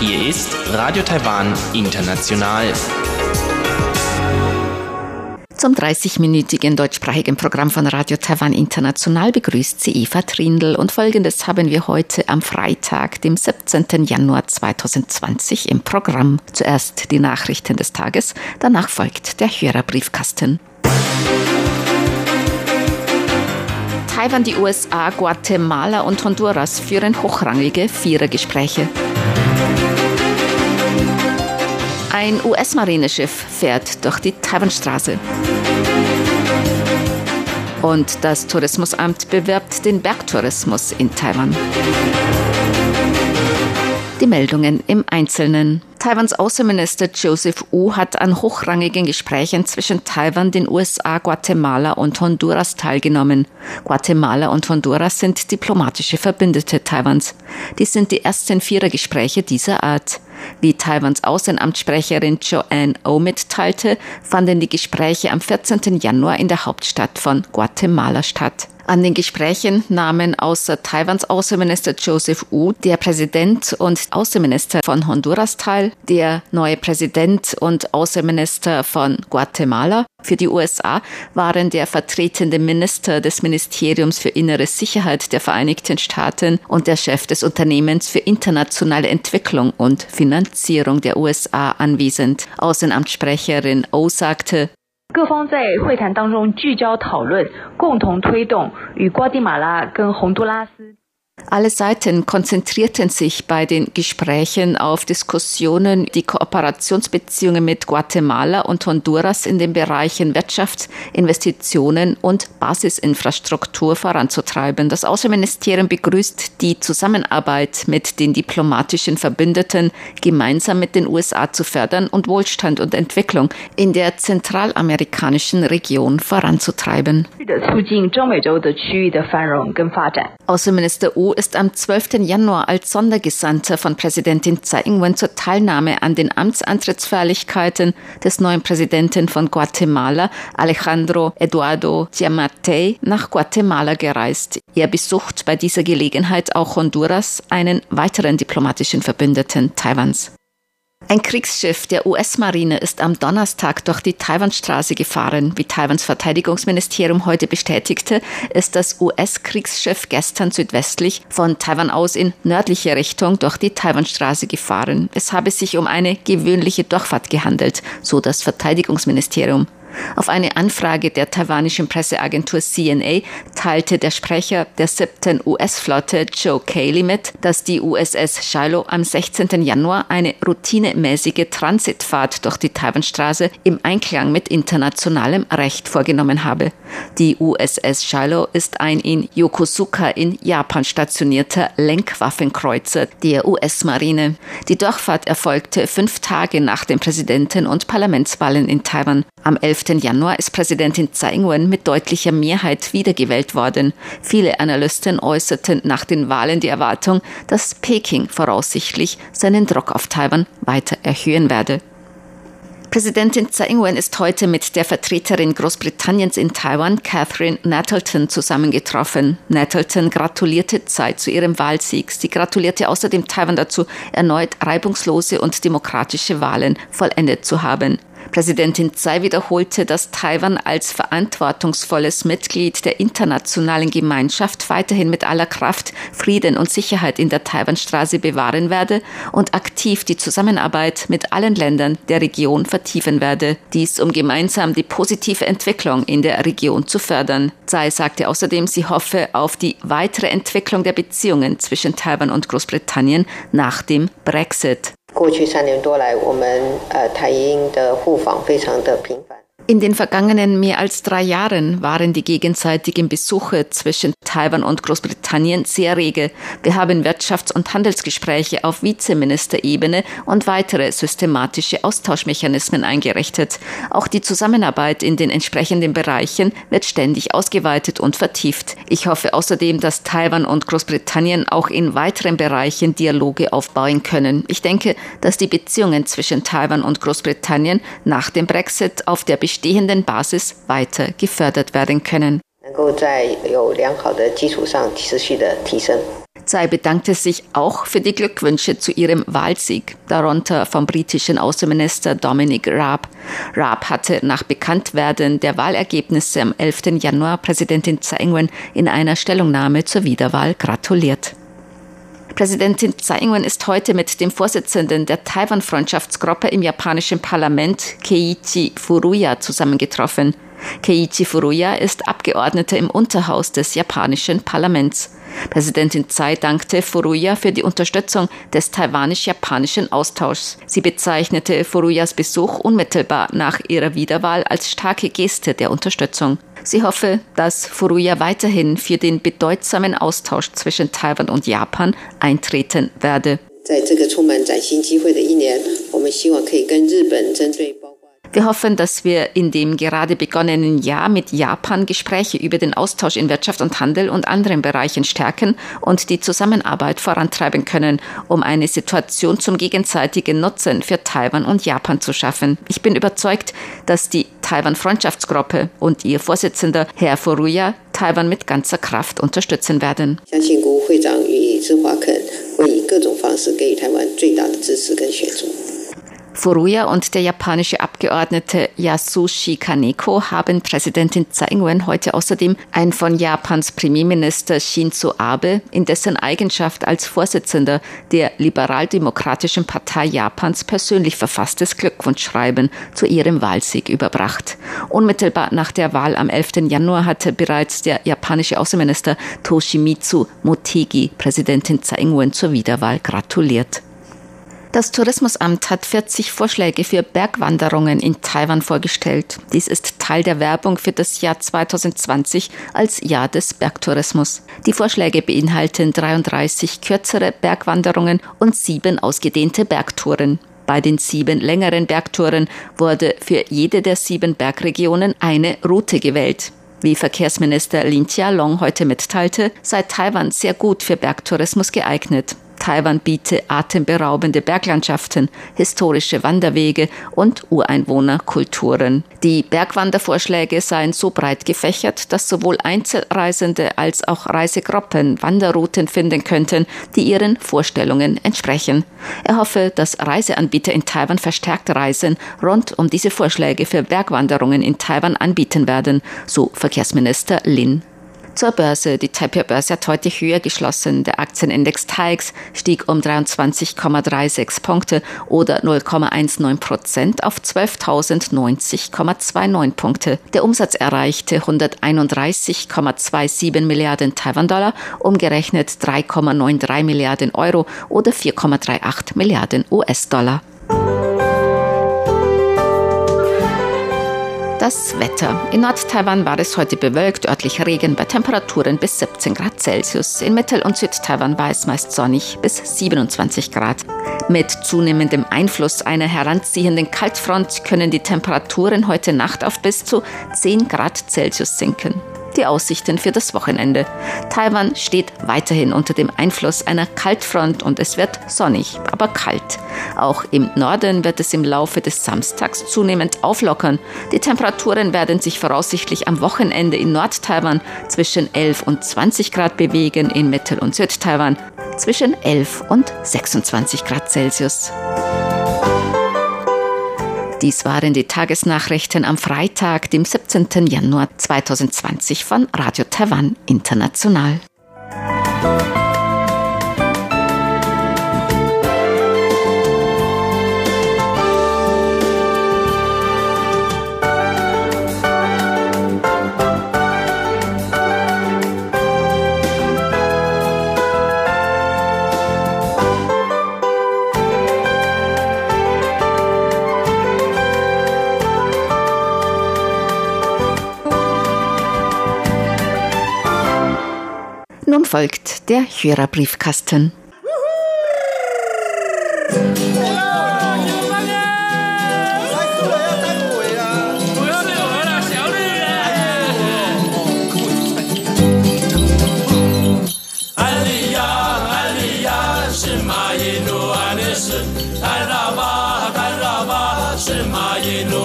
Hier ist Radio Taiwan International. Zum 30-minütigen deutschsprachigen Programm von Radio Taiwan International begrüßt sie Eva Trindl und folgendes haben wir heute am Freitag, dem 17. Januar 2020 im Programm. Zuerst die Nachrichten des Tages, danach folgt der Hörerbriefkasten. Taiwan, die USA, Guatemala und Honduras führen hochrangige Vierergespräche. Ein US-Marineschiff fährt durch die Taiwanstraße. Und das Tourismusamt bewirbt den Bergtourismus in Taiwan. Die Meldungen im Einzelnen. Taiwans Außenminister Joseph Wu hat an hochrangigen Gesprächen zwischen Taiwan, den USA, Guatemala und Honduras teilgenommen. Guatemala und Honduras sind diplomatische Verbündete Taiwans. Dies sind die ersten Vierergespräche dieser Art. Wie Taiwans Außenamtssprecherin Joanne O mitteilte, fanden die Gespräche am 14. Januar in der Hauptstadt von Guatemala statt. An den Gesprächen nahmen außer Taiwans Außenminister Joseph Wu, der Präsident und Außenminister von Honduras teil, der neue Präsident und Außenminister von Guatemala. Für die USA waren der vertretende Minister des Ministeriums für innere Sicherheit der Vereinigten Staaten und der Chef des Unternehmens für internationale Entwicklung und Finanzierung der USA anwesend. Außenamtssprecherin O sagte, 各方在会谈当中聚焦讨论，共同推动与瓜地马拉跟洪都拉斯。Alle Seiten konzentrierten sich bei den Gesprächen auf Diskussionen, die Kooperationsbeziehungen mit Guatemala und Honduras in den Bereichen Wirtschaft, Investitionen und Basisinfrastruktur voranzutreiben. Das Außenministerium begrüßt die Zusammenarbeit mit den diplomatischen Verbündeten, gemeinsam mit den USA zu fördern und Wohlstand und Entwicklung in der zentralamerikanischen Region voranzutreiben. Außenminister Wu ist am 12. Januar als Sondergesandter von Präsidentin Tsai Ing-wen zur Teilnahme an den Amtsantrittsfeierlichkeiten des neuen Präsidenten von Guatemala, Alejandro Eduardo Giammattei, nach Guatemala gereist. Er besucht bei dieser Gelegenheit auch Honduras, einen weiteren diplomatischen Verbündeten Taiwans. Ein Kriegsschiff der US-Marine ist am Donnerstag durch die Taiwanstraße gefahren. Wie Taiwans Verteidigungsministerium heute bestätigte, ist das US-Kriegsschiff gestern südwestlich von Taiwan aus in nördliche Richtung durch die Taiwanstraße gefahren. Es habe sich um eine gewöhnliche Durchfahrt gehandelt, so das Verteidigungsministerium. Auf eine Anfrage der taiwanischen Presseagentur CNA teilte der Sprecher der siebten US-Flotte Joe Cayley mit, dass die USS Shiloh am 16. Januar eine routinemäßige Transitfahrt durch die Taiwanstraße im Einklang mit internationalem Recht vorgenommen habe. Die USS Shiloh ist ein in Yokosuka in Japan stationierter Lenkwaffenkreuzer der US-Marine. Die Durchfahrt erfolgte fünf Tage nach den Präsidenten- und Parlamentswahlen in Taiwan. Am 11. Januar ist Präsidentin Tsai Ing-wen mit deutlicher Mehrheit wiedergewählt worden. Viele Analysten äußerten nach den Wahlen die Erwartung, dass Peking voraussichtlich seinen Druck auf Taiwan weiter erhöhen werde. Präsidentin Tsai Ing-wen ist heute mit der Vertreterin Großbritanniens in Taiwan, Catherine Nettleton, zusammengetroffen. Nettleton gratulierte Tsai zu ihrem Wahlsieg. Sie gratulierte außerdem Taiwan dazu, erneut reibungslose und demokratische Wahlen vollendet zu haben. Präsidentin Tsai wiederholte, dass Taiwan als verantwortungsvolles Mitglied der internationalen Gemeinschaft weiterhin mit aller Kraft Frieden und Sicherheit in der Taiwanstraße bewahren werde und aktiv die Zusammenarbeit mit allen Ländern der Region vertiefen werde. Dies, um gemeinsam die positive Entwicklung in der Region zu fördern. Tsai sagte außerdem, sie hoffe auf die weitere Entwicklung der Beziehungen zwischen Taiwan und Großbritannien nach dem Brexit. 过去三年多来，我们呃台英的互访非常的频繁。In den vergangenen mehr als drei Jahren waren die gegenseitigen Besuche zwischen Taiwan und Großbritannien sehr rege. Wir haben Wirtschafts- und Handelsgespräche auf Vizeministerebene und weitere systematische Austauschmechanismen eingerichtet. Auch die Zusammenarbeit in den entsprechenden Bereichen wird ständig ausgeweitet und vertieft. Ich hoffe außerdem, dass Taiwan und Großbritannien auch in weiteren Bereichen Dialoge aufbauen können. Ich denke, dass die Beziehungen zwischen Taiwan und Großbritannien nach dem Brexit auf der bestehenden Basis weiter gefördert werden können. Tsai bedankte sich auch für die Glückwünsche zu ihrem Wahlsieg, darunter vom britischen Außenminister Dominic Raab. Raab hatte nach Bekanntwerden der Wahlergebnisse am 11. Januar Präsidentin Tsai Ing-wen in einer Stellungnahme zur Wiederwahl gratuliert. Präsidentin Tsai Ing-wen ist heute mit dem Vorsitzenden der Taiwan-Freundschaftsgruppe im japanischen Parlament, Keiichi Furuya, zusammengetroffen. Keiichi Furuya ist Abgeordneter im Unterhaus des japanischen Parlaments. Präsidentin Tsai dankte Furuya für die Unterstützung des taiwanisch-japanischen Austauschs. Sie bezeichnete Furuyas Besuch unmittelbar nach ihrer Wiederwahl als starke Geste der Unterstützung. Sie hoffe, dass Furuya weiterhin für den bedeutsamen Austausch zwischen Taiwan und Japan eintreten werde. 在这个充满崭新机会的一年，我们希望可以跟日本针对。 Wir hoffen, dass wir in dem gerade begonnenen Jahr mit Japan Gespräche über den Austausch in Wirtschaft und Handel und anderen Bereichen stärken und die Zusammenarbeit vorantreiben können, um eine Situation zum gegenseitigen Nutzen für Taiwan und Japan zu schaffen. Ich bin überzeugt, dass die Taiwan-Freundschaftsgruppe und ihr Vorsitzender Herr Furuya Taiwan mit ganzer Kraft unterstützen werden. 相 Furuya und der japanische Abgeordnete Yasushi Kaneko haben Präsidentin Tsai Ing-wen heute außerdem ein von Japans Premierminister Shinzo Abe in dessen Eigenschaft als Vorsitzender der liberaldemokratischen Partei Japans persönlich verfasstes Glückwunschschreiben zu ihrem Wahlsieg überbracht. Unmittelbar nach der Wahl am 11. Januar hatte bereits der japanische Außenminister Toshimitsu Motegi Präsidentin Tsai Ing-wen zur Wiederwahl gratuliert. Das Tourismusamt hat 40 Vorschläge für Bergwanderungen in Taiwan vorgestellt. Dies ist Teil der Werbung für das Jahr 2020 als Jahr des Bergtourismus. Die Vorschläge beinhalten 33 kürzere Bergwanderungen und sieben ausgedehnte Bergtouren. Bei den sieben längeren Bergtouren wurde für jede der sieben Bergregionen eine Route gewählt. Wie Verkehrsminister Lin Chia-long heute mitteilte, sei Taiwan sehr gut für Bergtourismus geeignet. Taiwan biete atemberaubende Berglandschaften, historische Wanderwege und Ureinwohnerkulturen. Die Bergwandervorschläge seien so breit gefächert, dass sowohl Einzelreisende als auch Reisegruppen Wanderrouten finden könnten, die ihren Vorstellungen entsprechen. Er hoffe, dass Reiseanbieter in Taiwan verstärkt Reisen rund um diese Vorschläge für Bergwanderungen in Taiwan anbieten werden, so Verkehrsminister Lin zur Börse. Die Taipei-Börse hat heute höher geschlossen. Der Aktienindex TAIX stieg um 23,36 Punkte oder 0,19 Prozent auf 12.090,29 Punkte. Der Umsatz erreichte 131,27 Milliarden Taiwan-Dollar, umgerechnet 3,93 Milliarden Euro oder 4,38 Milliarden US-Dollar. Das Wetter. In Nord-Taiwan war es heute bewölkt, örtlich Regen bei Temperaturen bis 17 Grad Celsius. In Mittel- und Süd-Taiwan war es meist sonnig bis 27 Grad. Mit zunehmendem Einfluss einer heranziehenden Kaltfront können die Temperaturen heute Nacht auf bis zu 10 Grad Celsius sinken die Aussichten für das Wochenende. Taiwan steht weiterhin unter dem Einfluss einer Kaltfront und es wird sonnig, aber kalt. Auch im Norden wird es im Laufe des Samstags zunehmend auflockern. Die Temperaturen werden sich voraussichtlich am Wochenende in Nord-Taiwan zwischen 11 und 20 Grad bewegen, in Mittel- und Süd-Taiwan zwischen 11 und 26 Grad Celsius. Dies waren die Tagesnachrichten am Freitag, dem 17. Januar 2020 von Radio Taiwan International. Nun folgt der Hörerbriefkasten.